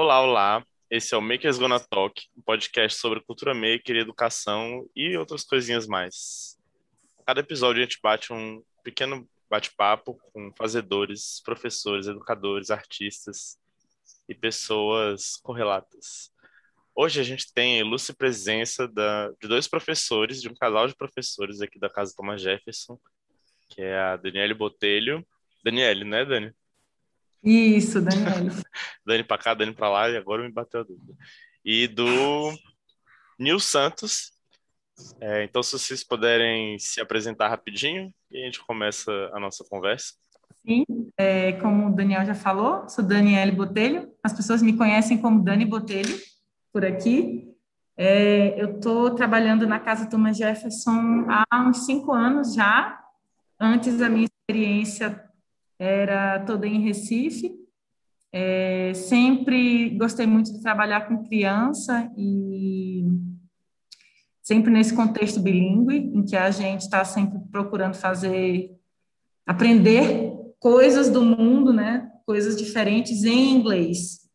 Olá, olá. Esse é o Makers Gonna Talk, um podcast sobre cultura maker, educação e outras coisinhas mais. Cada episódio a gente bate um pequeno bate-papo com fazedores, professores, educadores, artistas e pessoas correlatas. Hoje a gente tem a ilustre presença da, de dois professores, de um casal de professores aqui da Casa Thomas Jefferson, que é a Daniele Botelho. Daniele, né, Dani? Isso, Daniele. Dani para cá, Dani para lá, e agora me bateu a dúvida. E do Nil Santos. É, então, se vocês puderem se apresentar rapidinho, e a gente começa a nossa conversa. Sim, é, como o Daniel já falou, sou Daniele Botelho. As pessoas me conhecem como Dani Botelho por aqui. É, eu estou trabalhando na Casa Thomas Jefferson há uns cinco anos já. Antes a minha experiência era toda em Recife. É, sempre gostei muito de trabalhar com criança e sempre nesse contexto bilíngue, em que a gente está sempre procurando fazer, aprender coisas do mundo, né? Coisas diferentes em inglês.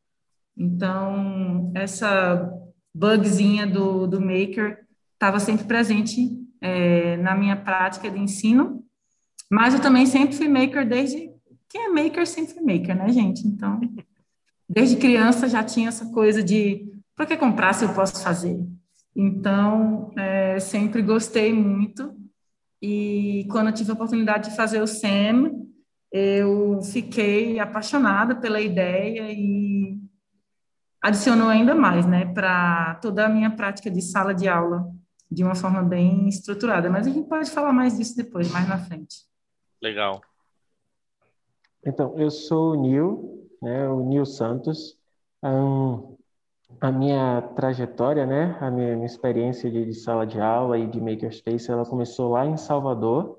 Então, essa bugzinha do, do Maker estava sempre presente é, na minha prática de ensino, mas eu também sempre fui Maker desde... Quem é Maker sempre foi Maker, né, gente? Então, desde criança já tinha essa coisa de por que comprar se eu posso fazer? Então, é, sempre gostei muito. E quando eu tive a oportunidade de fazer o SEM, eu fiquei apaixonada pela ideia e adicionou ainda mais, né, para toda a minha prática de sala de aula de uma forma bem estruturada. Mas a gente pode falar mais disso depois, mais na frente. Legal. Então, eu sou o Nil, né, o Nil Santos. Um, a minha trajetória, né, a minha, minha experiência de, de, sala de aula e de makerspace, ela começou lá em Salvador,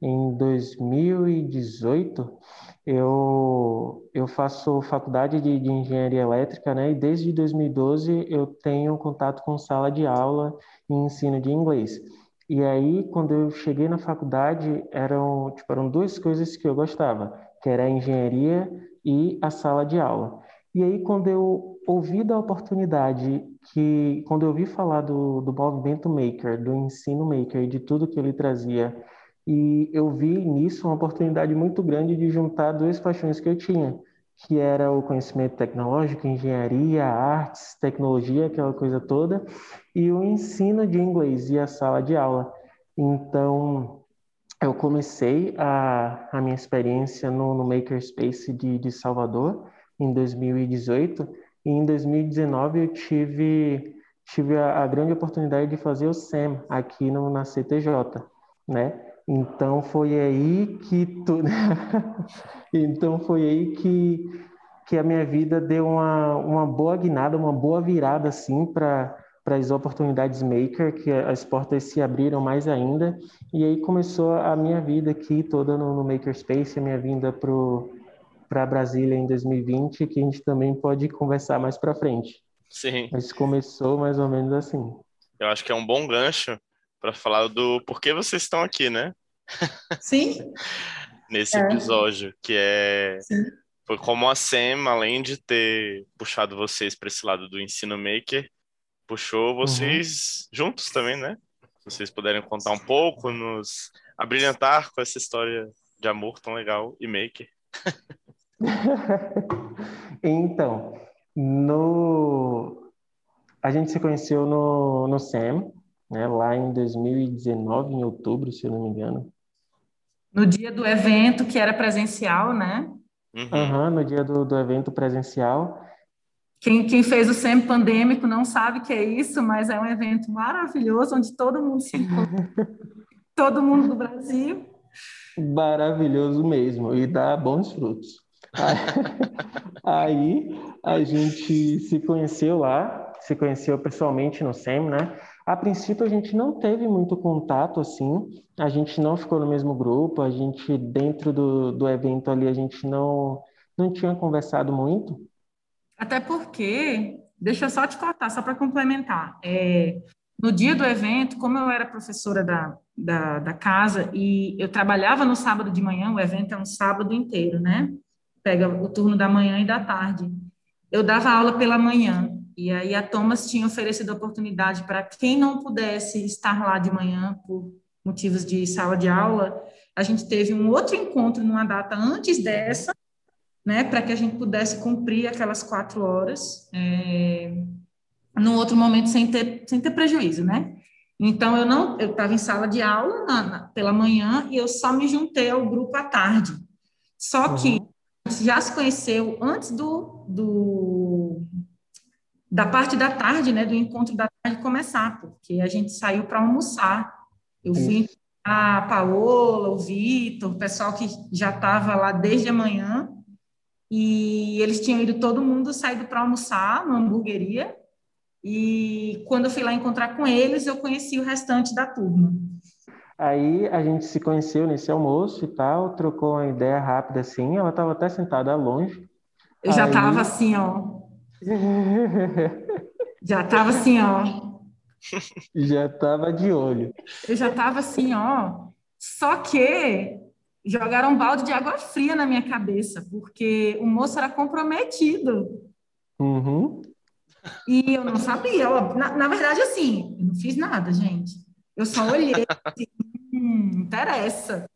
em 2018 eu, eu faço faculdade de, de, engenharia elétrica, né? E desde 2012 eu tenho contato com sala de aula e ensino de inglês. E aí, quando eu cheguei na faculdade, eram, tipo, eram duas coisas que eu gostava, que era a engenharia e a sala de aula. E aí, quando eu ouvi da oportunidade, que quando eu ouvi falar do, do movimento maker, do ensino maker de tudo que ele trazia e eu vi nisso uma oportunidade muito grande de juntar duas paixões que eu tinha, que era o conhecimento tecnológico, engenharia, artes, tecnologia, aquela coisa toda, e o ensino de inglês e a sala de aula. Então, eu comecei a, a minha experiência no, no Makerspace de, de Salvador em 2018, e em 2019 eu tive, tive a, a grande oportunidade de fazer o SEM aqui no, na CTJ, né? Então foi aí que então foi aí que que a minha vida deu uma, uma boa guinada, uma boa virada assim para para as oportunidades maker, que as portas se abriram mais ainda, e aí começou a minha vida aqui toda no, no Makerspace, a minha vinda para Brasília em 2020, que a gente também pode conversar mais para frente. Sim. Mas começou mais ou menos assim. Eu acho que é um bom gancho para falar do porquê vocês estão aqui, né? Sim. Nesse é. episódio, que é Sim. foi como a SEM, além de ter puxado vocês para esse lado do ensino maker, puxou vocês uhum. juntos também, né? Se vocês puderem contar um pouco, nos abrilhantar com essa história de amor tão legal e maker. então, no a gente se conheceu no, no SEM, né, lá em 2019, em outubro, se eu não me engano. No dia do evento, que era presencial, né? Uhum, uhum no dia do, do evento presencial. Quem, quem fez o SEM pandêmico não sabe o que é isso, mas é um evento maravilhoso, onde todo mundo se encontra. todo mundo do Brasil. Maravilhoso mesmo, e dá bons frutos. Aí a gente se conheceu lá, se conheceu pessoalmente no SEM, né? A princípio, a gente não teve muito contato, assim, a gente não ficou no mesmo grupo, a gente, dentro do, do evento ali, a gente não, não tinha conversado muito. Até porque, deixa eu só te cortar, só para complementar. É, no dia do evento, como eu era professora da, da, da, casa e eu trabalhava no sábado de manhã, o evento é um sábado inteiro, né? Pega o turno da manhã e da tarde. eu dava aula pela manhã. E aí a Thomas tinha oferecido a oportunidade para quem não pudesse estar lá de manhã por motivos de sala de aula, a gente teve um outro encontro numa data antes dessa, né, para que a gente pudesse cumprir aquelas quatro horas, é, num outro momento sem ter, sem ter prejuízo, né? Então, eu não, eu estava em sala de aula na, na, pela manhã e eu só me juntei ao grupo à tarde. Só uhum. que já se conheceu antes do, do da parte da tarde, né, do encontro da tarde começar, porque a gente saiu para almoçar. Eu fui a Paola, o Vitor, o pessoal que já estava lá desde a manhã, e eles tinham ido todo mundo saído para almoçar numa hamburgueria, e quando eu fui lá encontrar com eles, eu conheci o restante da turma. Aí a gente se conheceu nesse almoço e tal, trocou uma ideia rápida assim. Ela estava até sentada longe. Eu já estava assim, ó. já estava assim, ó. Já estava de olho. Eu já estava assim, ó. Só que jogaram um balde de água fria na minha cabeça, porque o moço era comprometido. Uhum. E eu não sabia. Na, na, verdade, assim, eu não fiz nada, gente. Eu só olhei assim, hum, interessa.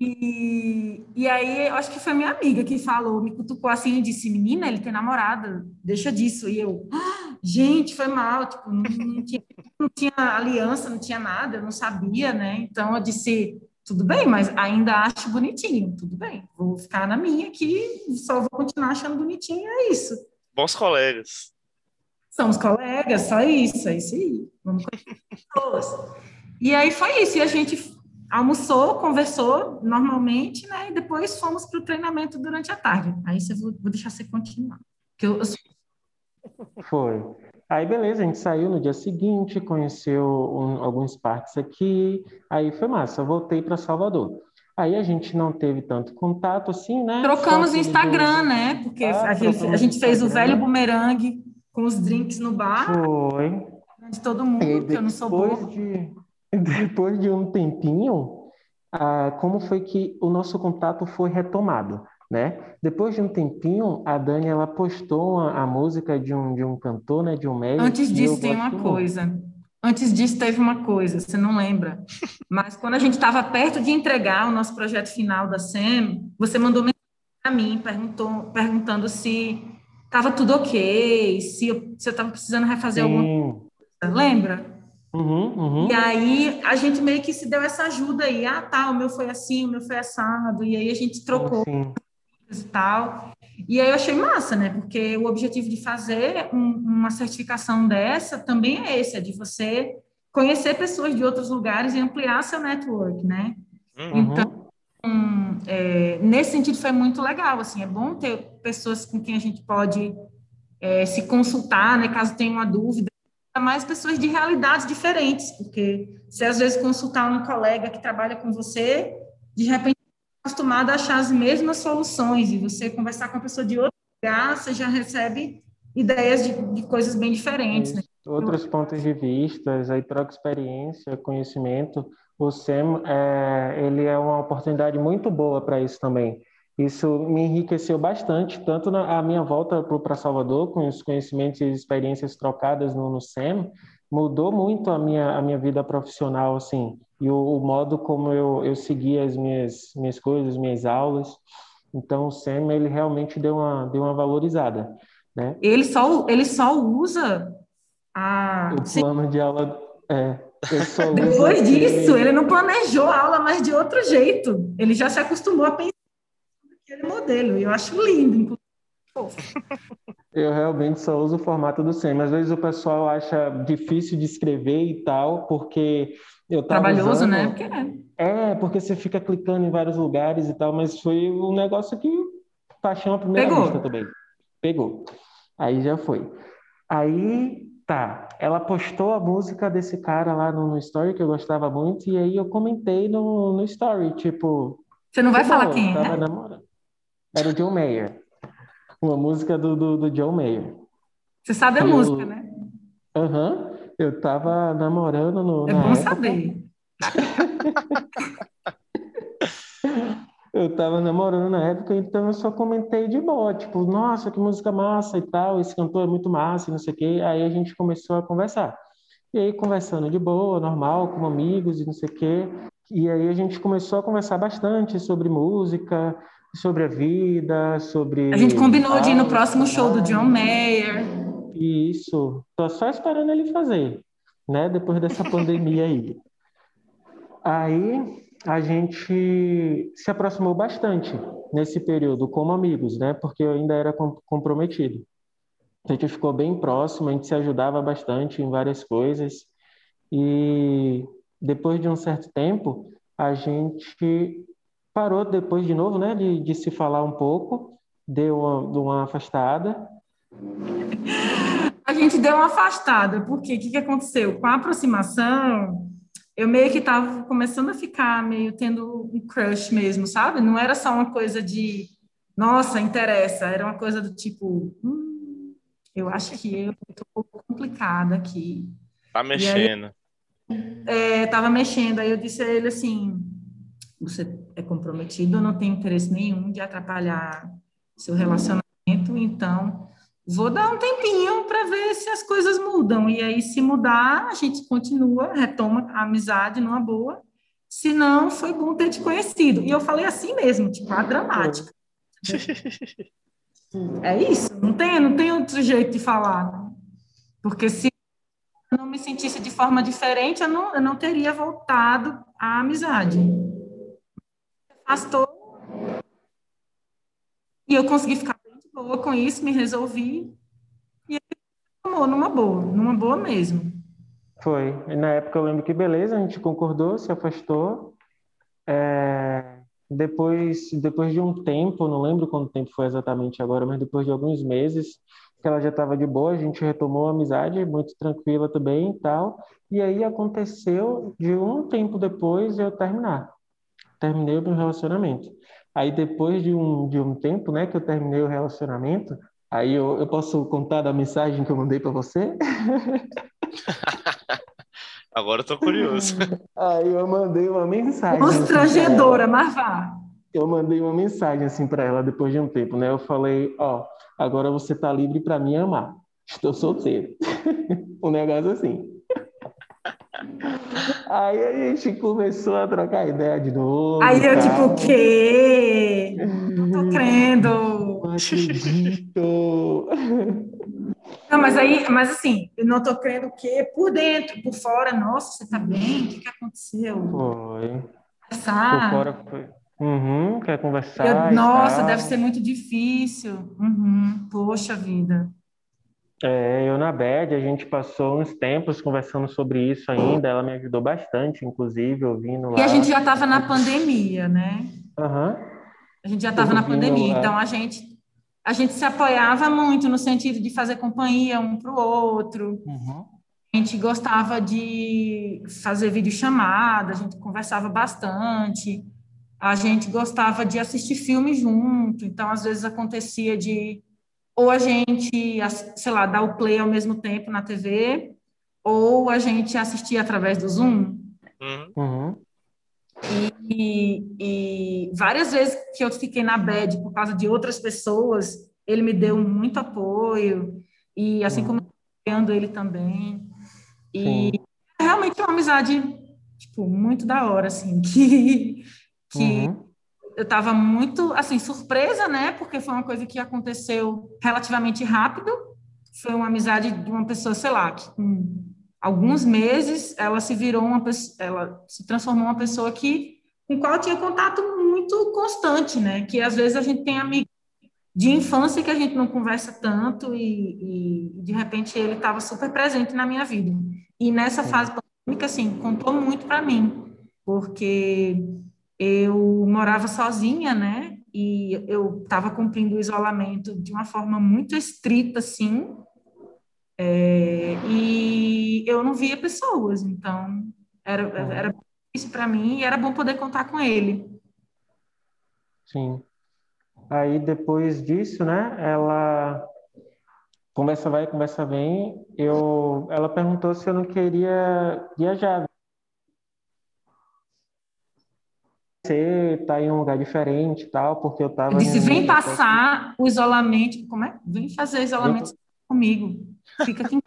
E, e aí, eu acho que foi minha amiga que falou, me cutucou assim e disse, menina, ele tem namorada, deixa disso. E eu, ah, gente, foi mal, tipo, não, não, tinha, não tinha aliança, não tinha nada, eu não sabia, né? Então, eu disse, tudo bem, mas ainda acho bonitinho, tudo bem, vou ficar na minha aqui, só vou continuar achando bonitinho, é isso bons colegas. Somos colegas, só isso, é isso aí. Vamos pessoas. E aí foi isso, e a gente almoçou, conversou normalmente, né? E depois fomos para o treinamento durante a tarde. Aí você vou, vou deixar você continuar. Que eu, eu... Foi. Aí beleza, a gente saiu no dia seguinte, conheceu um, alguns parques aqui, aí foi massa. Eu voltei para Salvador. Aí a gente não teve tanto contato assim, né? Trocamos o Instagram, né? Porque ah, a, gente, a gente fez o velho bumerangue com os drinks no bar. Foi. De todo mundo, que eu não sou boa. De, depois de um tempinho, ah, como foi que o nosso contato foi retomado, né? Depois de um tempinho, a Dani ela postou a, a música de um, de um cantor, né? De um médico. Antes disso, tem uma muito. coisa. Antes disso, teve uma coisa, você não lembra. Mas quando a gente estava perto de entregar o nosso projeto final da SEM, você mandou mensagem para mim perguntou, perguntando se estava tudo ok, se eu estava precisando refazer Sim. alguma coisa. Lembra? Uhum, uhum. E aí a gente meio que se deu essa ajuda aí. Ah, tá, o meu foi assim, o meu foi assado. E aí a gente trocou e tal. E aí eu achei massa, né? Porque o objetivo de fazer um, uma certificação dessa também é esse, é de você conhecer pessoas de outros lugares e ampliar seu network, né? Uhum. Então, um, é, nesse sentido foi muito legal, assim, é bom ter pessoas com quem a gente pode é, se consultar, né? Caso tenha uma dúvida, mais pessoas de realidades diferentes, porque se às vezes consultar um colega que trabalha com você, de repente acostumado a achar as mesmas soluções e você conversar com uma pessoa de outro lugar, você já recebe ideias de, de coisas bem diferentes. Né? Outros pontos de vista, aí troca experiência, conhecimento. O SEM, é, ele é uma oportunidade muito boa para isso também. Isso me enriqueceu bastante, tanto na a minha volta para Salvador, com os conhecimentos e experiências trocadas no, no SEM, mudou muito a minha, a minha vida profissional, assim e o, o modo como eu, eu seguia as minhas, minhas coisas, minhas aulas. Então, o SEM, ele realmente deu uma, deu uma valorizada. Né? Ele, só, ele só usa a... O plano de aula... É, Depois disso, ele não planejou a aula mais de outro jeito. Ele já se acostumou a pensar naquele modelo. E eu acho lindo, inclusive. Eu realmente só uso o formato do SEM. Às vezes o pessoal acha difícil de escrever e tal, porque eu Trabalhoso, usando... né? Porque é. é, porque você fica clicando em vários lugares e tal, mas foi um negócio que paixão à primeira Pegou. vista também. Pegou. Aí já foi. Aí, tá. Ela postou a música desse cara lá no, no story, que eu gostava muito, e aí eu comentei no, no story, tipo... Você não vai falar quem é? Namorando. Era o John Mayer. Uma música do, do, do John Mayer. Você sabe a eu... música, né? Aham. Uhum. Eu tava namorando no. É bom época. saber. eu tava namorando na época, então eu só comentei de boa, tipo, nossa, que música massa e tal, esse cantor é muito massa e não sei o quê. Aí a gente começou a conversar. E aí, conversando de boa, normal, como amigos e não sei o quê. E aí a gente começou a conversar bastante sobre música, sobre a vida, sobre. A gente combinou de ir no próximo show do John Mayer. Isso. Tô só esperando ele fazer, né? Depois dessa pandemia aí. Aí a gente se aproximou bastante nesse período como amigos, né? Porque eu ainda era comprometido. A gente ficou bem próximo, a gente se ajudava bastante em várias coisas. E depois de um certo tempo, a gente parou depois de novo, né, de, de se falar um pouco, deu uma, uma afastada. A gente deu uma afastada, porque o que, que aconteceu? Com a aproximação, eu meio que estava começando a ficar meio tendo um crush mesmo, sabe? Não era só uma coisa de, nossa, interessa, era uma coisa do tipo, hum, eu acho que eu estou um pouco complicada aqui. Tá mexendo. Aí, é, tava mexendo, aí eu disse a ele assim, você é comprometido, eu não tenho interesse nenhum de atrapalhar seu relacionamento, então vou dar um tempinho para ver se as coisas mudam. E aí, se mudar, a gente continua, retoma a amizade numa boa. Se não, foi bom ter te conhecido. E eu falei assim mesmo, tipo, a dramática. é isso, não tem, não tem outro jeito de falar. Né? Porque se eu não me sentisse de forma diferente, eu não, eu não teria voltado à amizade afastou. E eu consegui ficar bem de boa com isso, me resolvi. E ele tomou numa boa, numa boa mesmo. Foi. E na época eu lembro que beleza, a gente concordou, se afastou. É... Depois, depois de um tempo, não lembro quanto tempo foi exatamente agora, mas depois de alguns meses, que ela já estava de boa, a gente retomou a amizade, muito tranquila também e tal. E aí aconteceu de um tempo depois eu terminar terminei o meu relacionamento. Aí depois de um, de um tempo, né, que eu terminei o relacionamento, aí eu, eu posso contar da mensagem que eu mandei para você? Agora eu tô curioso. Aí eu mandei uma mensagem. Constrangedora, assim, mas vá. Eu mandei uma mensagem assim para ela depois de um tempo, né? Eu falei, ó, agora você tá livre para me amar. Estou solteiro. um negócio assim. Aí a gente começou a trocar ideia de novo. Aí eu, tipo, o quê? Não tô crendo. Não acredito. Não, mas aí, mas assim, eu não tô crendo o quê? Por dentro, por fora, nossa, você tá bem? O que, que aconteceu? Foi. Conversar. Por fora foi. Uhum, quer conversar? Eu, nossa, deve ser muito difícil. Uhum, poxa vida. É, eu na BED, a gente passou uns tempos conversando sobre isso ainda, ela me ajudou bastante, inclusive, ouvindo lá. E a gente já estava na pandemia, né? Uhum. A gente já estava na pandemia, lá. então a gente, a gente se apoiava muito no sentido de fazer companhia um para o outro. Uhum. A gente gostava de fazer videochamada, a gente conversava bastante. A gente gostava de assistir filme junto, então às vezes acontecia de ou a gente, sei lá, dar o play ao mesmo tempo na TV, ou a gente assistir através do Zoom. Uhum. uhum. E, e, várias vezes que eu fiquei na bed por causa de outras pessoas, ele me deu muito apoio, e assim uhum. como apoiando ele também. E Sim. é realmente uma amizade, tipo, muito da hora, assim, que, que uhum eu estava muito, assim, surpresa, né? Porque foi uma coisa que aconteceu relativamente rápido. Foi uma amizade de uma pessoa, sei lá, que com alguns meses ela se virou uma pessoa, ela se transformou uma pessoa que com qual eu tinha contato muito constante, né? Que às vezes a gente tem amigos de infância que a gente não conversa tanto e, e de repente ele estava super presente na minha vida. E nessa fase pandêmica, assim, contou muito para mim, porque eu morava sozinha, né? E eu estava cumprindo o isolamento de uma forma muito estrita, assim, é, e eu não via pessoas, então era, era isso para mim e era bom poder contar com ele. Sim. Aí depois disso, né? Ela conversa vai, conversa vem. Eu, ela perguntou se eu não queria viajar, ser, estar tá em um lugar diferente e tal, porque eu estava... Disse, vem passar o isolamento, como é? Vem fazer isolamento comigo. Fica aqui.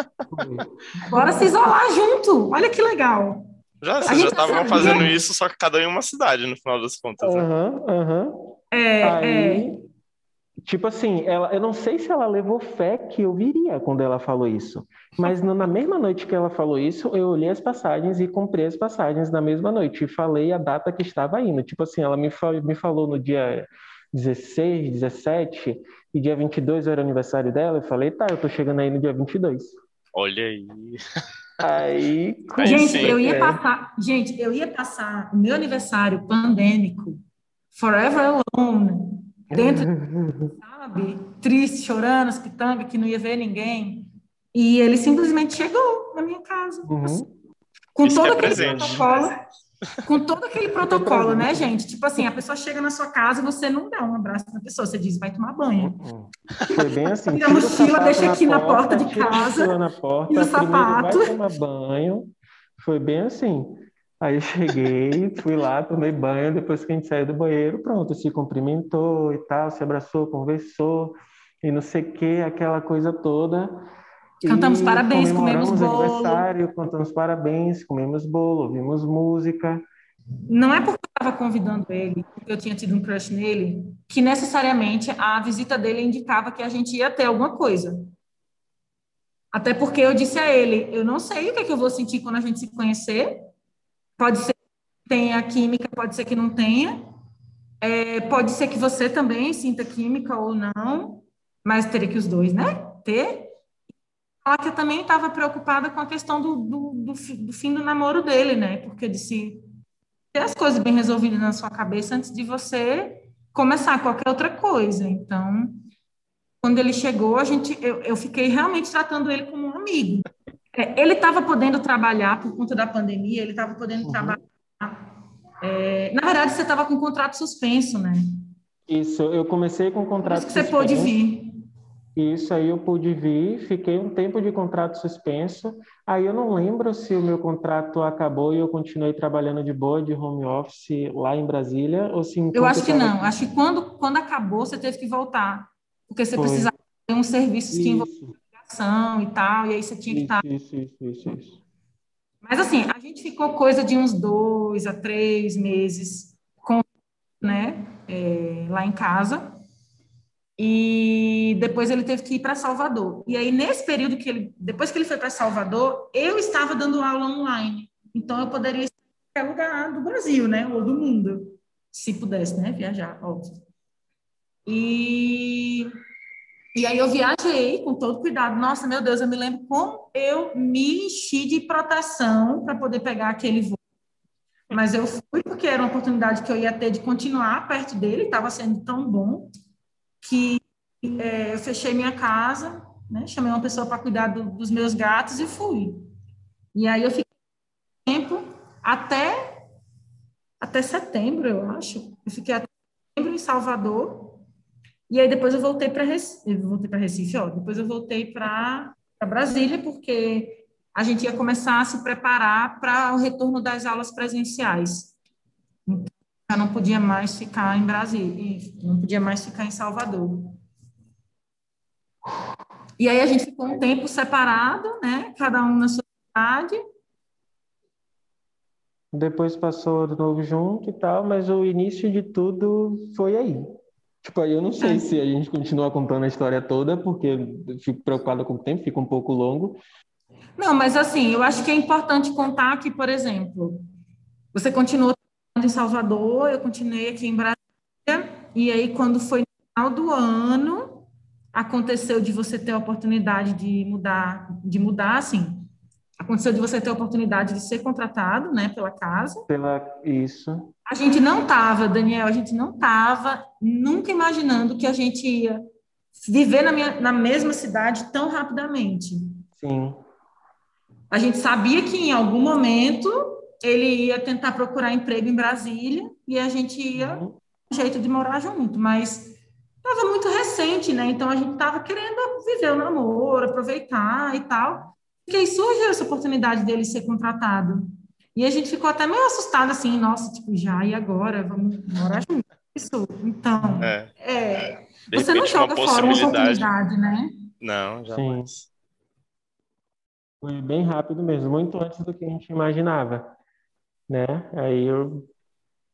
Bora se isolar junto. Olha que legal. Já, vocês já estavam fazendo isso, só que cada um em uma cidade, no final das contas. Aham, né? aham. Uhum. É, Aí, é. Tipo assim, ela, eu não sei se ela levou fé que eu viria quando ela falou isso. Mas na mesma noite que ela falou isso, eu olhei as passagens e comprei as passagens na mesma noite. E falei a data que estava indo. Tipo assim, ela me, me falou no dia 16, 17, e dia 22 era o aniversário dela. Eu falei, tá, eu tô chegando aí no dia 22. Olha aí. Aí, gente, sim, eu ia é. passar, gente, eu ia passar o meu aniversário pandêmico, forever alone, dentro, sabe, triste, chorando, as pitangas, que não ia ver ninguém. E ele simplesmente chegou na minha casa. Uhum. Com Isso todo é aquele presente. protocolo. Com todo aquele protocolo, né, gente? Tipo assim, a pessoa chega na sua casa e você não dá um abraço na pessoa, você diz, vai tomar banho. Uhum. Foi bem assim. Tira a mochila, deixa aqui na porta, porta de casa. Na porta, e o sapato. Vai tomar banho. Foi bem assim. Aí cheguei, fui lá, tomei banho, depois que a gente saiu do banheiro, pronto, se cumprimentou e tal, se abraçou, conversou, e não sei o que, aquela coisa toda. Cantamos e parabéns, comemos bolo. aniversário, cantamos parabéns, comemos bolo, ouvimos música. Não é porque eu estava convidando ele, porque eu tinha tido um crush nele, que necessariamente a visita dele indicava que a gente ia ter alguma coisa. Até porque eu disse a ele, eu não sei o que, é que eu vou sentir quando a gente se conhecer, Pode ser que tenha química, pode ser que não tenha. É, pode ser que você também sinta química ou não, mas teria que os dois, né? Ter. Ela que também estava preocupada com a questão do, do, do, do, fim do namoro dele, né? Porque eu disse ter as coisas bem resolvidas na sua cabeça antes de você começar qualquer outra coisa. Então, quando ele chegou, a gente, eu, eu fiquei realmente tratando ele como um amigo. É, ele estava podendo trabalhar por conta da pandemia, ele estava podendo uhum. trabalhar. É, na verdade, você estava com contrato suspenso, né? Isso, eu comecei com contrato Por isso que suspenso. você pôde vir. Isso aí eu pude vir, fiquei um tempo de contrato suspenso. Aí eu não lembro se o meu contrato acabou e eu continuei trabalhando de boa de home office lá em Brasília ou se Eu acho que tava... não. Acho que quando quando acabou você teve que voltar, porque você Foi. precisava ter um serviço que envolvia e tal, e aí você tinha que estar. Isso, isso, isso, isso. Mas assim, a gente ficou coisa de uns dois a três meses com, né, é, lá em casa. E depois ele teve que ir para Salvador. E aí, nesse período que ele, depois que ele foi para Salvador, eu estava dando aula online. Então, eu poderia estar em qualquer lugar do Brasil, né? Ou do mundo, se pudesse, né? Viajar, óbvio. E e aí eu viajei com todo cuidado. Nossa, meu Deus, eu me lembro como eu me enchi de proteção para poder pegar aquele voo. Mas eu fui porque era uma oportunidade que eu ia ter de continuar perto dele, estava sendo tão bom que é, eu fechei minha casa, né, chamei uma pessoa para cuidar do, dos meus gatos e fui. E aí eu fiquei tempo até até setembro, eu acho. Eu fiquei até setembro em Salvador e aí depois eu voltei para Recife, voltei para Recife, ó, depois eu voltei para Brasília, porque a gente ia começar a se preparar para o retorno das aulas presenciais. Então, já não podia mais ficar em Brasília, não podia mais ficar em Salvador. E aí a gente ficou um tempo separado, né? Cada um na sua cidade. Depois passou de novo junto e tal, mas o início de tudo foi aí. Tipo, aí eu não sei é. se a gente continua contando a história toda, porque eu fico preocupada com o tempo, fica um pouco longo. Não, mas assim, eu acho que é importante contar que, por exemplo, você continuou em Salvador, eu continuei aqui em Brasília, e aí quando foi no final do ano, aconteceu de você ter a oportunidade de mudar, de mudar, assim, aconteceu de você ter a oportunidade de ser contratado, né, pela casa. Pela isso. A gente não estava, Daniel, a gente não estava nunca imaginando que a gente ia viver na, minha, na mesma cidade tão rapidamente. Sim. A gente sabia que em algum momento ele ia tentar procurar emprego em Brasília e a gente ia uhum. um jeito de morar junto, mas estava muito recente, né? Então a gente estava querendo viver o namoro, aproveitar e tal. E aí surgiu essa oportunidade dele ser contratado. E a gente ficou até meio assustado, assim, nossa, tipo, já, e agora? Vamos morar junto? Isso, então, é. é você não joga fora uma oportunidade, né? Não, jamais. Sim. Foi bem rápido mesmo, muito antes do que a gente imaginava, né? Aí eu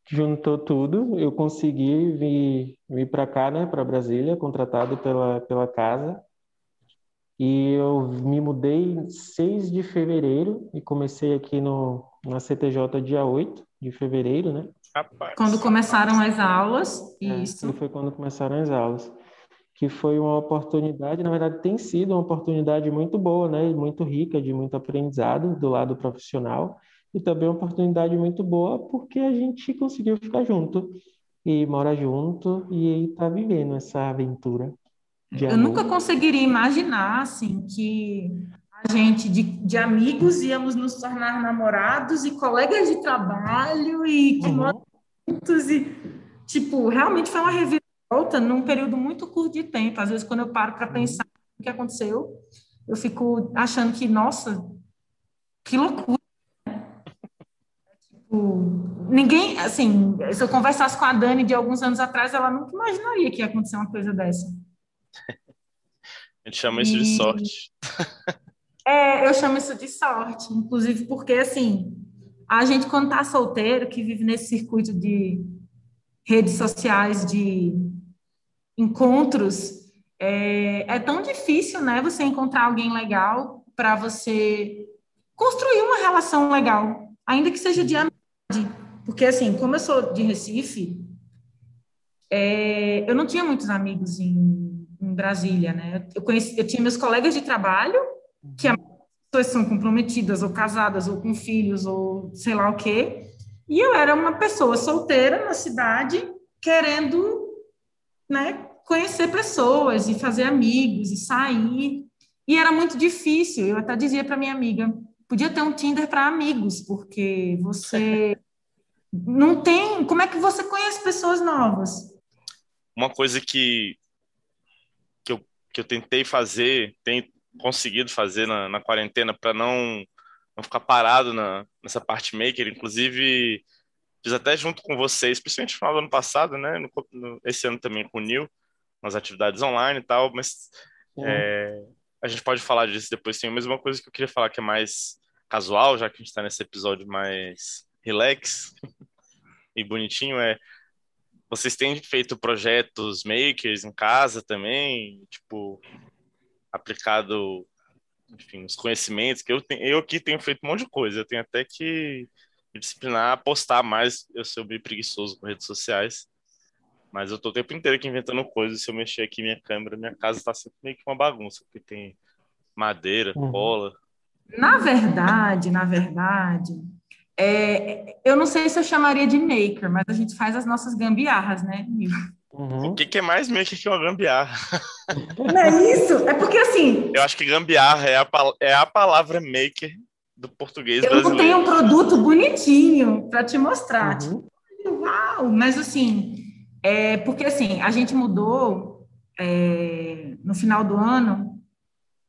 juntou tudo, eu consegui vir, vir para cá, né, para Brasília, contratado pela, pela casa. E eu me mudei 6 de fevereiro e comecei aqui no, na CTJ dia 8 de fevereiro, né? Rapaz. Quando começaram as aulas, é, isso. foi quando começaram as aulas. Que foi uma oportunidade, na verdade tem sido uma oportunidade muito boa, né? Muito rica, de muito aprendizado do lado profissional. E também uma oportunidade muito boa porque a gente conseguiu ficar junto e mora junto e está vivendo essa aventura. Eu nunca conseguiria imaginar, assim, que a gente de, de amigos íamos nos tornar namorados e colegas de trabalho e que uhum. juntos e tipo realmente foi uma reviravolta num período muito curto de tempo às vezes quando eu paro para uhum. pensar o que aconteceu eu fico achando que nossa que loucura tipo, ninguém assim se eu conversasse com a Dani de alguns anos atrás ela nunca imaginaria que ia acontecer uma coisa dessa a gente chama isso de sorte É, eu chamo isso de sorte, inclusive porque, assim, a gente, quando está solteiro, que vive nesse circuito de redes sociais, de encontros, é, é tão difícil, né, você encontrar alguém legal para você construir uma relação legal, ainda que seja de amizade. Porque, assim, como eu sou de Recife, é, eu não tinha muitos amigos em, em Brasília, né? Eu, conheci, eu tinha meus colegas de trabalho, que as pessoas são comprometidas ou casadas ou com filhos ou sei lá o quê. E eu era uma pessoa solteira na cidade, querendo, né, conhecer pessoas e fazer amigos e sair. E era muito difícil. Eu até dizia para minha amiga, podia ter um Tinder para amigos, porque você não tem, como é que você conhece pessoas novas? Uma coisa que que eu, tentei fazer, tem, conseguido fazer na, na quarentena para não, não ficar parado na, nessa parte maker. Inclusive, fiz até junto com vocês, principalmente no final do ano passado, né? No, no, esse ano também com o Nil, nas atividades online e tal, mas é, a gente pode falar disso depois. Tem a mesma coisa que eu queria falar que é mais casual, já que a gente está nesse episódio mais relax e bonitinho, é vocês têm feito projetos makers em casa também, tipo, aplicado enfim, os conhecimentos que eu tenho. Eu aqui tenho feito um monte de coisa. Eu tenho até que me disciplinar a postar mais. Eu sou meio preguiçoso com redes sociais. Mas eu tô o tempo inteiro aqui inventando coisas. Se eu mexer aqui minha câmera, minha casa tá sempre meio que uma bagunça, porque tem madeira, uhum. cola. Na verdade, na verdade, é, eu não sei se eu chamaria de maker, mas a gente faz as nossas gambiarras, né, Nil? Uhum. O que, que, é mais maker que uma gambiarra? Não é isso? É porque assim. Eu acho que gambiarra é a, é a palavra maker do português eu brasileiro. Eu tenho um produto bonitinho para te mostrar. Uhum. Tipo, uau! Mas assim, é porque assim, a gente mudou é, no final do ano.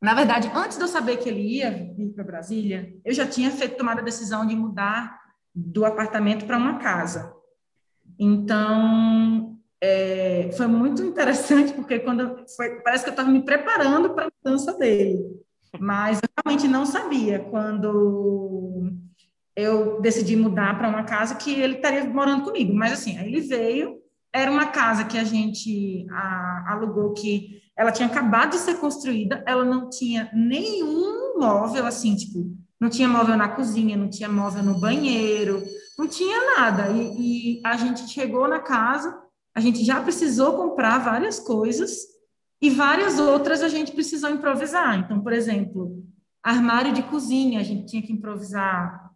Na verdade, antes de eu saber que ele ia vir para Brasília, eu já tinha feito tomado a decisão de mudar do apartamento para uma casa. Então, é, foi muito interessante, porque quando foi, parece que eu estava me preparando para a mudança dele, mas eu realmente não sabia quando eu decidi mudar para uma casa que ele estaria morando comigo. Mas assim, aí ele veio, era uma casa que a gente a, alugou que ela tinha acabado de ser construída, ela não tinha nenhum móvel assim, tipo, não tinha móvel na cozinha, não tinha móvel no banheiro, não tinha nada. E, e a gente chegou na casa, a gente já precisou comprar várias coisas e várias outras a gente precisou improvisar. Então, por exemplo, armário de cozinha, a gente tinha que improvisar,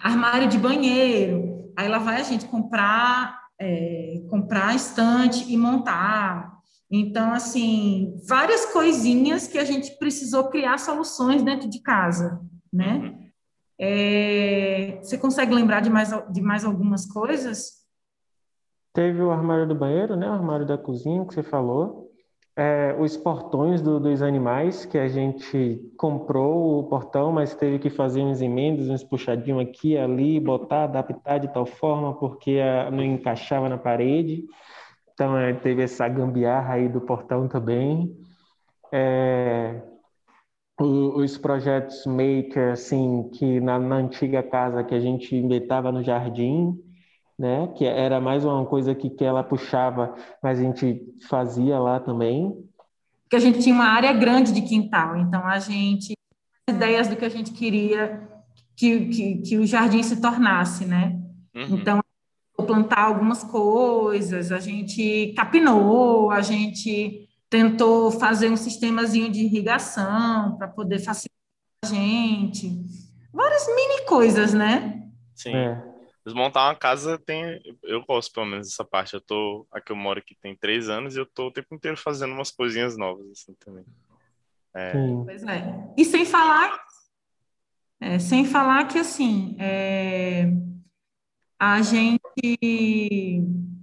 armário de banheiro, aí lá vai a gente comprar, é, comprar estante e montar. Então, assim, várias coisinhas que a gente precisou criar soluções dentro de casa, né? Uhum. É, você consegue lembrar de mais, de mais algumas coisas? Teve o armário do banheiro, né? O armário da cozinha que você falou. é, os portões do, dos animais, que a gente comprou o portão, mas teve que fazer uns emendas, uns puxadinhos aqui ali, botar, adaptar de tal forma, porque a, não encaixava na parede. Então, é, teve essa gambiarra aí do portão também. É, os projetos maker, assim, que na, na, antiga casa que a gente inventava no jardim, né? Que era mais uma coisa que, que ela puxava, mas a gente fazia lá também. Porque a gente tinha uma área grande de quintal, então a gente ideias do que a gente queria que, que, que o jardim se tornasse, né? Uhum. Então, plantar algumas coisas, a gente capinou, a gente tentou fazer um sistemazinho de irrigação para poder facilitar a gente. Várias mini coisas, né? Sim. É. Desmontar uma casa tem. Eu gosto, pelo menos, dessa parte. Eu tô. Aqui eu moro aqui tem três anos e eu tô o tempo inteiro fazendo umas coisinhas novas, assim, também. É... Pois é. E sem falar. É, sem falar que, assim. É, a gente.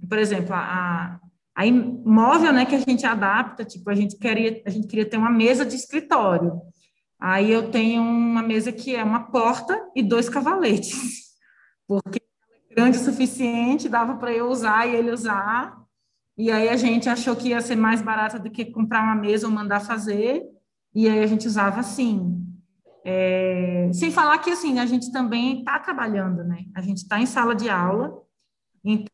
Por exemplo, a, a imóvel, né, que a gente adapta, tipo, a gente queria, a gente queria ter uma mesa de escritório. Aí eu tenho uma mesa que é uma porta e dois cavaletes. Porque grande o suficiente, dava para eu usar e ele usar. E aí a gente achou que ia ser mais barata do que comprar uma mesa ou mandar fazer, e aí a gente usava assim. É... sem falar que assim a gente também está trabalhando, né? A gente está em sala de aula, então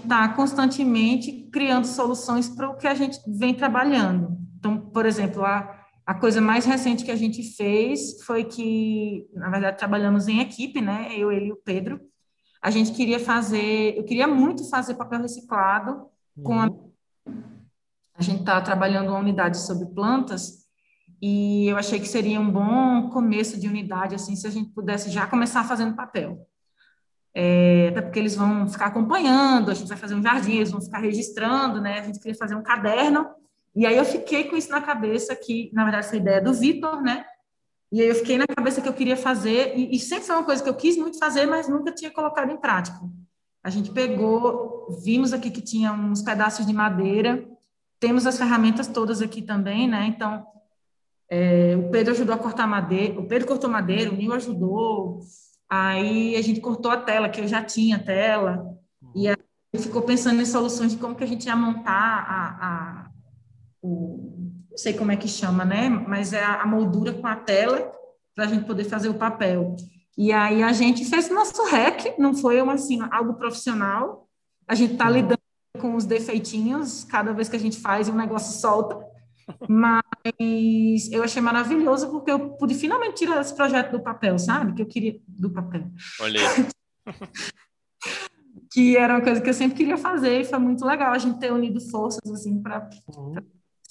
está constantemente criando soluções para o que a gente vem trabalhando. Então, por exemplo, a, a coisa mais recente que a gente fez foi que, na verdade, trabalhamos em equipe, né? Eu, ele e o Pedro a gente queria fazer, eu queria muito fazer papel reciclado com a, uhum. a gente está trabalhando uma unidade sobre plantas e eu achei que seria um bom começo de unidade assim se a gente pudesse já começar fazendo papel. É, até porque eles vão ficar acompanhando, a gente vai fazer um jardim, eles vão ficar registrando, né? A gente queria fazer um caderno. E aí eu fiquei com isso na cabeça que, na verdade, essa ideia é do Vitor, né? E aí eu fiquei na cabeça que eu queria fazer, e, e, sempre foi uma coisa que eu quis muito fazer, mas nunca tinha colocado em prática. A gente pegou, vimos aqui que tinha uns pedaços de madeira, temos as ferramentas todas aqui também, né? Então, é, o Pedro ajudou a cortar madeira, o Pedro cortou madeira, o Nil ajudou, aí a gente cortou a tela, que eu já tinha tela, e aí ficou pensando em soluções de como que a gente ia montar a, a o, não sei como é que chama, né? Mas é a, moldura com a tela para a gente poder fazer o papel. E aí a gente fez nosso rec, não foi uma, assim, algo profissional. A gente está lidando com os defeitinhos, cada vez que a gente faz, um negócio solta. Mas eu achei maravilhoso porque eu pude finalmente tirar esse projeto do papel, sabe? Que eu queria do papel. Olha. que era uma coisa que eu sempre queria fazer e foi muito legal a gente ter unido forças assim para uhum.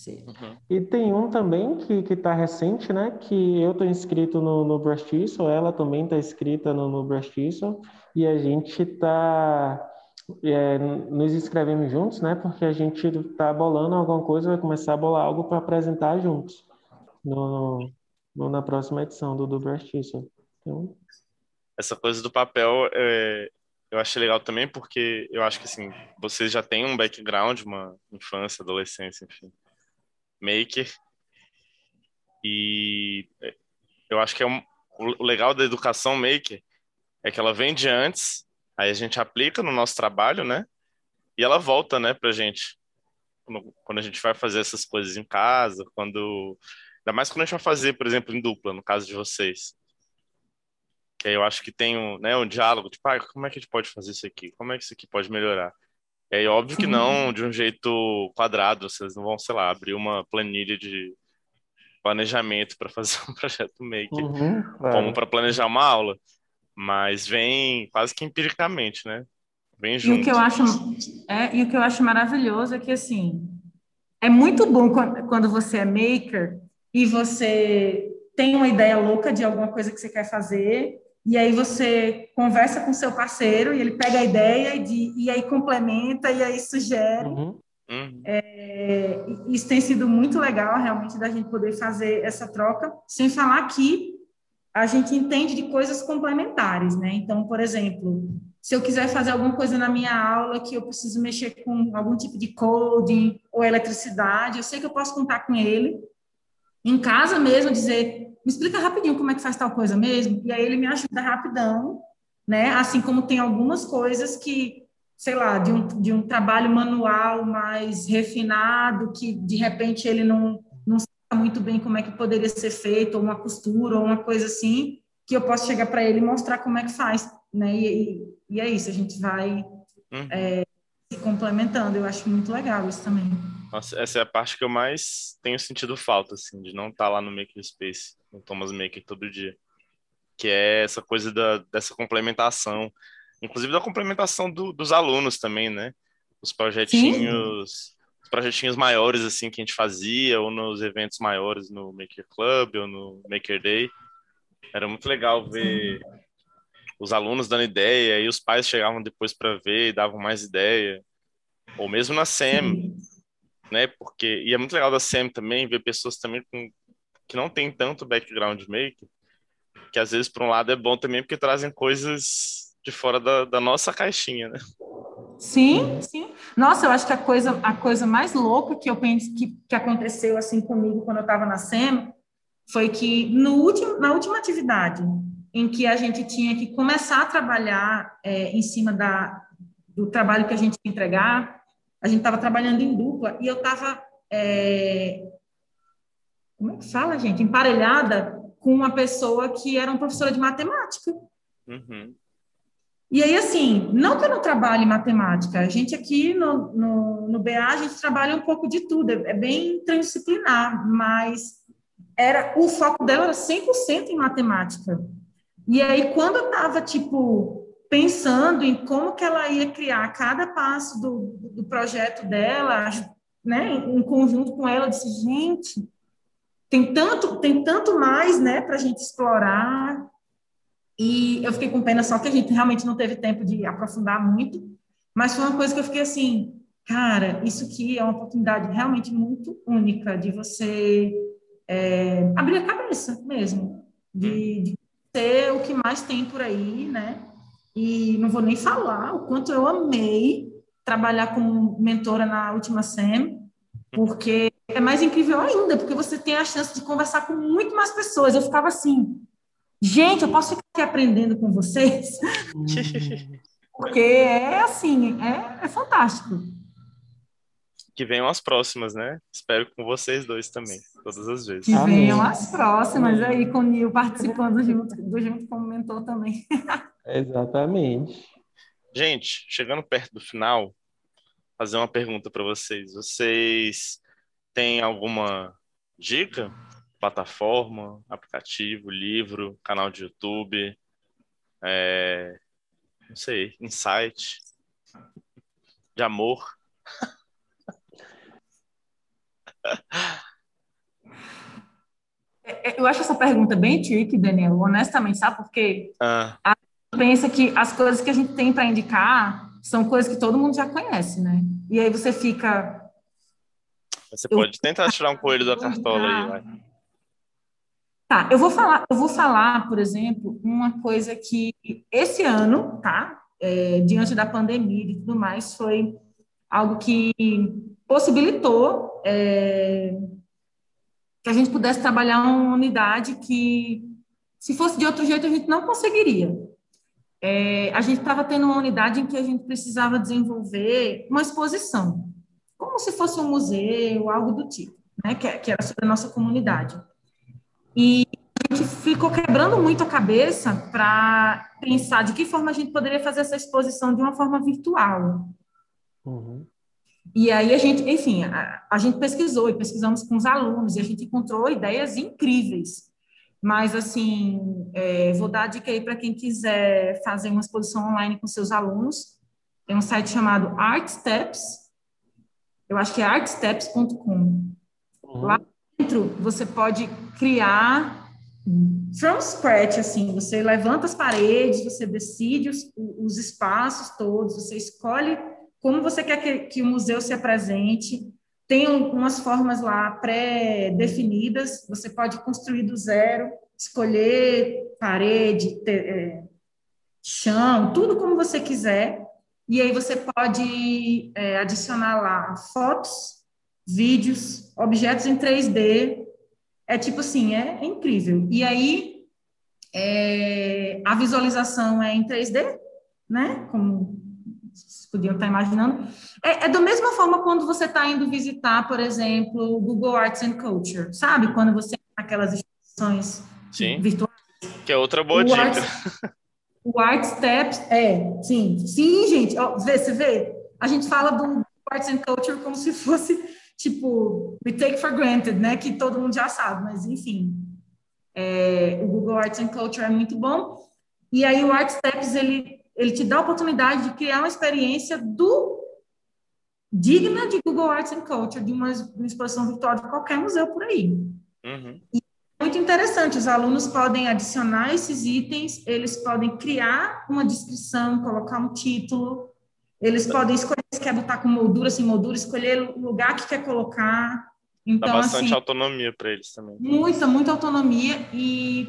Uhum. E tem um também que que está recente, né? Que eu estou inscrito no, no Brastiço, ela também está inscrita no, no Brastiço, e a gente está é, nos inscrevemos juntos, né? Porque a gente está bolando alguma coisa, vai começar a bolar algo para apresentar juntos no, no, na próxima edição do, do Brastiço. Então... Essa coisa do papel, é, eu achei legal também porque eu acho que assim vocês já têm um background, uma infância, adolescência, enfim maker. E eu acho que é um, o legal da educação maker é que ela vem de antes, aí a gente aplica no nosso trabalho, né? E ela volta, né, pra gente. Quando a gente vai fazer essas coisas em casa, quando. Ainda mais quando a gente vai fazer, por exemplo, em dupla, no caso de vocês. Que aí eu acho que tem um, né, um diálogo, tipo, ah, como é que a gente pode fazer isso aqui? Como é que isso aqui pode melhorar? É óbvio que não de um jeito quadrado, vocês não vão, sei lá, abrir uma planilha de planejamento para fazer um projeto maker, uhum, como para planejar uma aula, mas vem quase que empiricamente, né? Vem junto. E o que eu acho é, e o que eu acho maravilhoso é que assim, é muito bom quando você é maker e você tem uma ideia louca de alguma coisa que você quer fazer e aí você conversa com seu parceiro e ele pega a ideia e, de, e aí complementa e aí sugere. Uhum. Uhum. É, isso tem sido muito legal, realmente, da gente poder fazer essa troca, sem falar que a gente entende de coisas complementares, né? Então, por exemplo, se eu quiser fazer alguma coisa na minha aula que eu preciso mexer com algum tipo de coding ou eletricidade, eu sei que eu posso contar com ele. Em casa mesmo, dizer, me explica rapidinho como é que faz tal coisa mesmo, e aí ele me ajuda rapidão, né? Assim como tem algumas coisas que, sei lá, de um, de um trabalho manual mais refinado, que de repente ele não, muito bem como é que poderia ser feito, ou uma costura, ou uma coisa assim, que eu posso chegar para ele e mostrar como é que faz, né? E, e é isso, a gente vai uhum. é, se complementando. Eu acho muito legal isso também. Nossa, essa é a parte que eu mais tenho sentido falta, assim, de não estar tá lá no Makerspace, no Thomas Maker todo dia. Que é essa coisa da, dessa complementação, inclusive da complementação do, dos alunos também, né? Os projetinhos, Sim. Os projetinhos maiores, assim, que a gente fazia, ou nos eventos maiores no Maker Club, ou no Maker Day. Era muito legal ver os alunos dando ideia e os pais chegavam depois para ver e davam mais ideia. Ou mesmo na SEM, né? Porque e é muito legal da SEM também ver pessoas também com, que não tem tanto background maker, que às vezes por um lado é bom também porque trazem coisas de fora da, da nossa caixinha, né? Sim, sim. Nossa, eu acho que a coisa, a coisa mais louca que eu penso que, que aconteceu assim comigo quando eu estava na SEM foi que no último, na última atividade em que a gente tinha que começar a trabalhar é, em cima da, do trabalho que a gente ia entregar. A gente estava trabalhando em dupla e eu estava, é, como é que fala, gente? Emparelhada com uma pessoa que era uma professora de matemática. Uhum. E aí, assim, não que eu não trabalhe matemática, a gente aqui no, no, no BA, a gente trabalha um pouco de tudo, é, é bem transdisciplinar, mas era o foco dela era 100% em matemática. E aí, quando eu estava, tipo, pensando em como que ela ia criar cada passo do, do projeto dela, né, em conjunto com ela, eu disse, gente, tem tanto, tem tanto mais, né, para a gente explorar. E eu fiquei com pena só que a gente realmente não teve tempo de aprofundar muito, mas foi uma coisa que eu fiquei assim, cara, isso aqui é uma oportunidade realmente muito única de você é, abrir a cabeça mesmo, de, de ser o que mais tem por aí, né? E não vou nem falar o quanto eu amei trabalhar como mentora na última SEM, porque é mais incrível ainda, porque você tem a chance de conversar com muito mais pessoas. Eu ficava assim, gente, eu posso ficar aqui aprendendo com vocês? porque é assim, é, é fantástico que venham as próximas, né? Espero com vocês dois também, todas as vezes. Que venham as próximas aí, com o Nil participando junto, do junto como mentor também. Exatamente. Gente, chegando perto do final, fazer uma pergunta para vocês. Vocês têm alguma dica? Plataforma, aplicativo, livro, canal de YouTube, é... não sei, insight de amor? É, é, eu acho essa pergunta bem tricky, Daniel, honestamente, sabe? Porque ah. a gente pensa que as coisas que a gente tem para indicar são coisas que todo mundo já conhece, né? E aí você fica. Você eu... pode tentar tirar um coelho da cartola aí, vai. Tá, eu vou falar, eu vou falar, por exemplo, uma coisa que esse ano, tá? É, diante da pandemia e tudo mais, foi algo que possibilitou é, que a gente pudesse trabalhar uma unidade que, se fosse de outro jeito, a gente não conseguiria. É, a gente estava tendo uma unidade em que a gente precisava desenvolver uma exposição, como se fosse um museu, algo do tipo, né, que, que era sobre a nossa comunidade. E a gente ficou quebrando muito a cabeça para pensar de que forma a gente poderia fazer essa exposição de uma forma virtual. Uhum. E aí a gente, enfim, a, a, gente pesquisou e pesquisamos com os alunos e a gente encontrou ideias incríveis. Mas, assim, é, vou dar a dica aí para quem quiser fazer uma exposição online com seus alunos. Tem um site chamado ArtSteps. Eu acho que é artsteps.com. Uhum. Lá dentro você pode criar from scratch, assim, você levanta as paredes, você decide os, os espaços todos, você escolhe como você quer que, que o museu se apresente. Tem umas formas lá pré-definidas, você pode construir do zero, escolher parede, te, é, chão, tudo como você quiser. E aí você pode é, adicionar lá fotos, vídeos, objetos em 3D. É tipo assim, é, é incrível. E aí é, a visualização é em 3D, né? Como vocês podiam estar imaginando. É, é da mesma forma quando você está indo visitar, por exemplo, o Google Arts and Culture, sabe? Quando você aquelas instituições Sim. virtuais. Que é outra boa O dica. Arts- O Art Steps, é, sim, sim, gente, ó, vê, você vê, a gente fala do Arts and Culture como se fosse, tipo, we take for granted, né, que todo mundo já sabe, mas enfim, é, o Google Arts and Culture é muito bom, e aí o Art Steps, ele, ele te dá a oportunidade de criar uma experiência do digna de Google Arts and Culture, de uma, uma exposição virtual de qualquer museu por aí Uhum. muito interessante. Os alunos podem adicionar esses itens, eles podem criar uma descrição, colocar um título, eles podem escolher se quer botar com moldura, sem moldura, escolher o lugar que quer colocar. Dá Então, bastante assim, autonomia para eles também. muita, muita autonomia e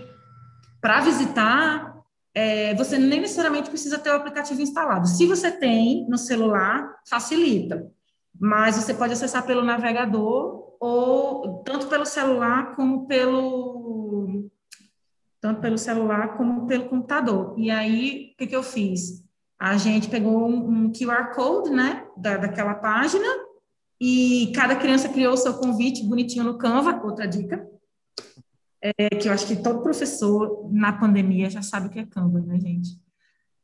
para visitar, é, você nem necessariamente precisa ter o aplicativo instalado. Se você tem no celular, facilita. Mas você pode acessar pelo navegador ou tanto pelo celular como pelo tanto pelo celular como pelo computador. E aí, o que, que eu fiz? A gente pegou um, um QR Code, né, da, daquela página, e cada criança criou o seu convite bonitinho no Canva, outra dica, é, que eu acho que todo professor na pandemia já sabe o que é Canva, né, gente?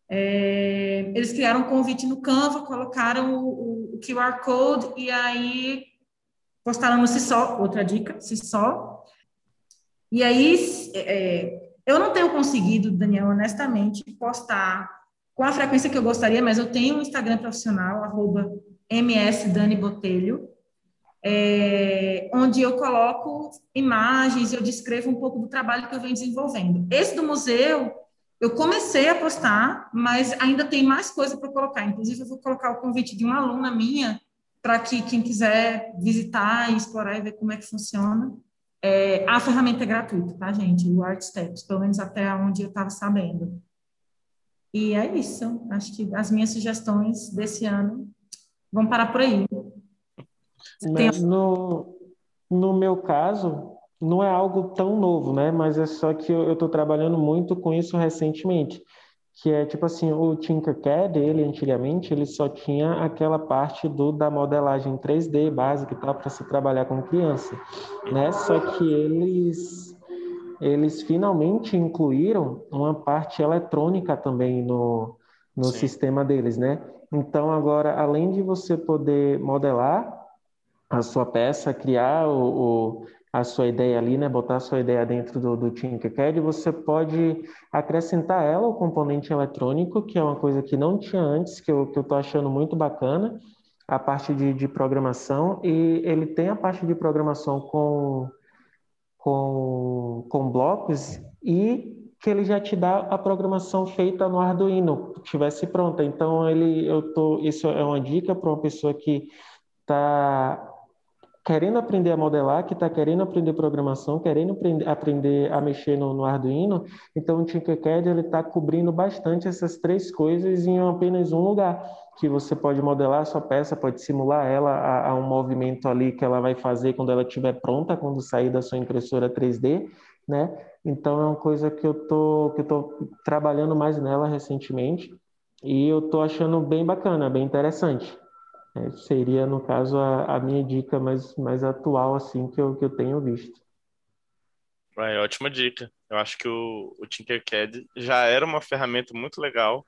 É, eles criaram um convite no Canva, colocaram o, o QR Code e aí postaram no Sissó, outra dica, Sissó. E aí, é, eu não tenho conseguido, Daniel, honestamente, postar com a frequência que eu gostaria, mas eu tenho um Instagram profissional, arroba msdanibotelho, é, onde eu coloco imagens, eu descrevo um pouco do trabalho que eu venho desenvolvendo. Esse do museu, eu comecei a postar, mas ainda tem mais coisa para colocar. Inclusive, eu vou colocar o convite de uma aluna minha, para que quem quiser visitar e explorar e ver como é que funciona. É, a ferramenta é gratuita, tá, gente? O Art Steps, pelo menos até onde eu estava sabendo. E é isso. Acho que as minhas sugestões desse ano vão parar por aí. Mas no, no meu caso, não é algo tão novo, né? Mas é só que eu estou trabalhando muito com isso recentemente, que é tipo assim, o Tinkercad, ele antigamente, ele só tinha aquela parte do da modelagem 3D básica e tal para se trabalhar com criança, né? Só que eles eles finalmente incluíram uma parte eletrônica também no, no Sim. sistema deles, né? Então agora, além de você poder modelar a sua peça, criar o, o, a sua ideia ali, né? Botar a sua ideia dentro do, do Tinkercad, você pode acrescentar ela ao componente eletrônico, que é uma coisa que não tinha antes, que eu, que eu tô achando muito bacana, a parte de, de programação, e ele tem a parte de programação com, com, com blocos e que ele já te dá a programação feita no Arduino, que tivesse pronta. Então ele, eu tô, isso é uma dica para uma pessoa que está querendo aprender a modelar, que está querendo aprender programação, querendo aprender, a mexer no, no Arduino, então o Tinkercad ele está cobrindo bastante essas três coisas em apenas um lugar, que você pode modelar a sua peça, pode simular ela a, a um movimento ali que ela vai fazer quando ela estiver pronta, quando sair da sua impressora 3D, né? Então é uma coisa que eu tô que eu tô trabalhando mais nela recentemente e eu tô achando bem bacana, bem interessante. É, seria, no caso, a, a, minha dica mais, mais atual, assim, que eu, que eu tenho visto. É, ótima dica. Eu acho que o, o Tinkercad já era uma ferramenta muito legal.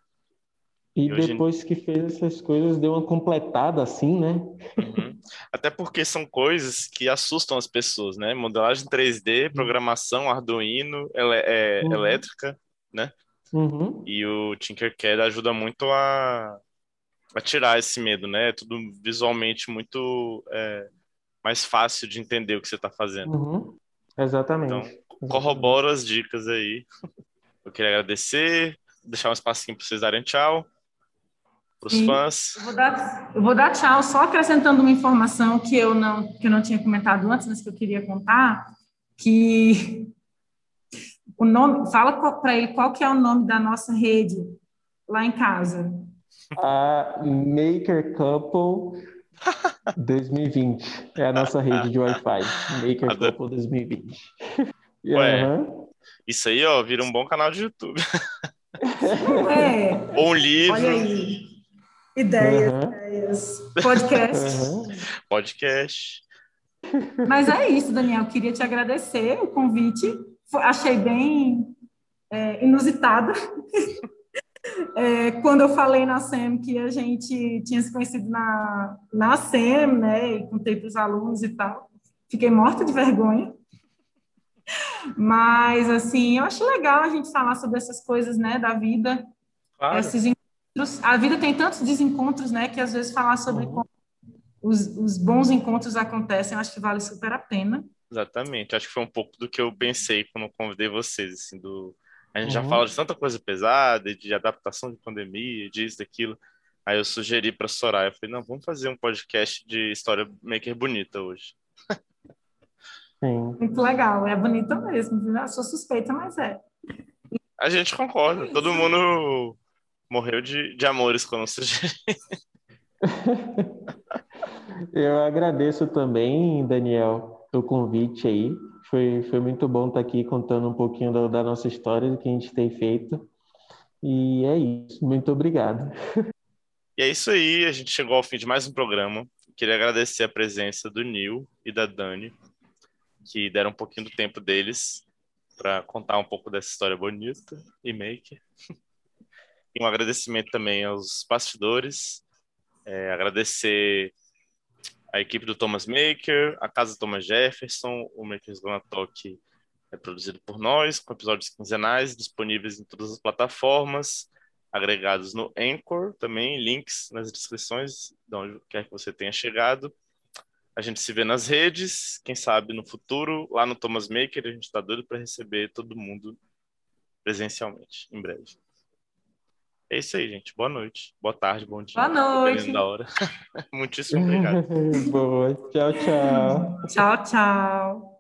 E, e depois em... que fez essas coisas, deu uma completada, assim, né? Uhum. Até porque são coisas que assustam as pessoas, né? Modelagem 3D, programação, Arduino, ele, é, uhum. elétrica, né? Uhum. E o Tinkercad ajuda muito a a tirar esse medo, né? É tudo visualmente muito é, mais fácil de entender o que você está fazendo. Uhum. Exatamente. Então, corroboro as dicas aí. Eu queria agradecer, deixar um espacinho para vocês darem tchau para os fãs. Eu vou, dar, eu vou dar tchau, só acrescentando uma informação que eu não que eu não tinha comentado antes, mas que eu queria contar, que o nome, fala para ele qual que é o nome da nossa rede lá em casa? A Maker Couple 2020. É a nossa rede de Wi-Fi. Maker Adoro. Couple 2020. Ué, uhum. Isso aí, ó, vira um bom canal de YouTube. É. Um livro. Olha aí. Ideias, uhum. ideias. Podcast. Uhum. Podcast. Mas é isso, Daniel. Queria te agradecer o convite. Achei bem é, inusitado. É, quando eu falei na SEM que a gente tinha se conhecido na, na SEM, né, e contei para os alunos e tal, fiquei morta de vergonha. Mas, assim, eu acho legal a gente falar sobre essas coisas, né, da vida, claro. esses encontros. A vida tem tantos desencontros, né, que às vezes falar sobre uhum. como os, os bons encontros acontecem, acho que vale super a pena. Exatamente, acho que foi um pouco do que eu pensei quando convidei vocês, assim, do a gente uhum. já fala de tanta coisa pesada, de adaptação de pandemia, disso, daquilo. Aí eu sugeri para Soraya, eu falei, não, vamos fazer um podcast de história maker bonita hoje. Sim. Muito legal, é bonita mesmo. Eu sou suspeita, mas é. A gente concorda, todo mundo morreu de, de amores quando sugeri. eu agradeço também, Daniel, o convite aí. Foi, foi muito bom estar aqui contando um pouquinho da, da nossa história, do que a gente tem feito. E é isso. Muito obrigado. E é isso aí. A gente chegou ao fim de mais um programa. Queria agradecer a presença do Nil e da Dani, que deram um pouquinho do tempo deles para contar um pouco dessa história bonita e make. Um agradecimento também aos bastidores. É, agradecer a equipe do Thomas Maker, a Casa Thomas Jefferson, o Makers Gonna Talk é produzido por nós, com episódios quinzenais disponíveis em todas as plataformas, agregados no Anchor também, links nas descrições de onde quer que você tenha chegado. A gente se vê nas redes, quem sabe no futuro, lá no Thomas Maker, a gente está doido para receber todo mundo presencialmente, em breve. É isso aí, gente. Boa noite. Boa tarde, bom dia. Boa noite. Da hora. Muitíssimo obrigado. Boa. Tchau, tchau. Tchau, tchau.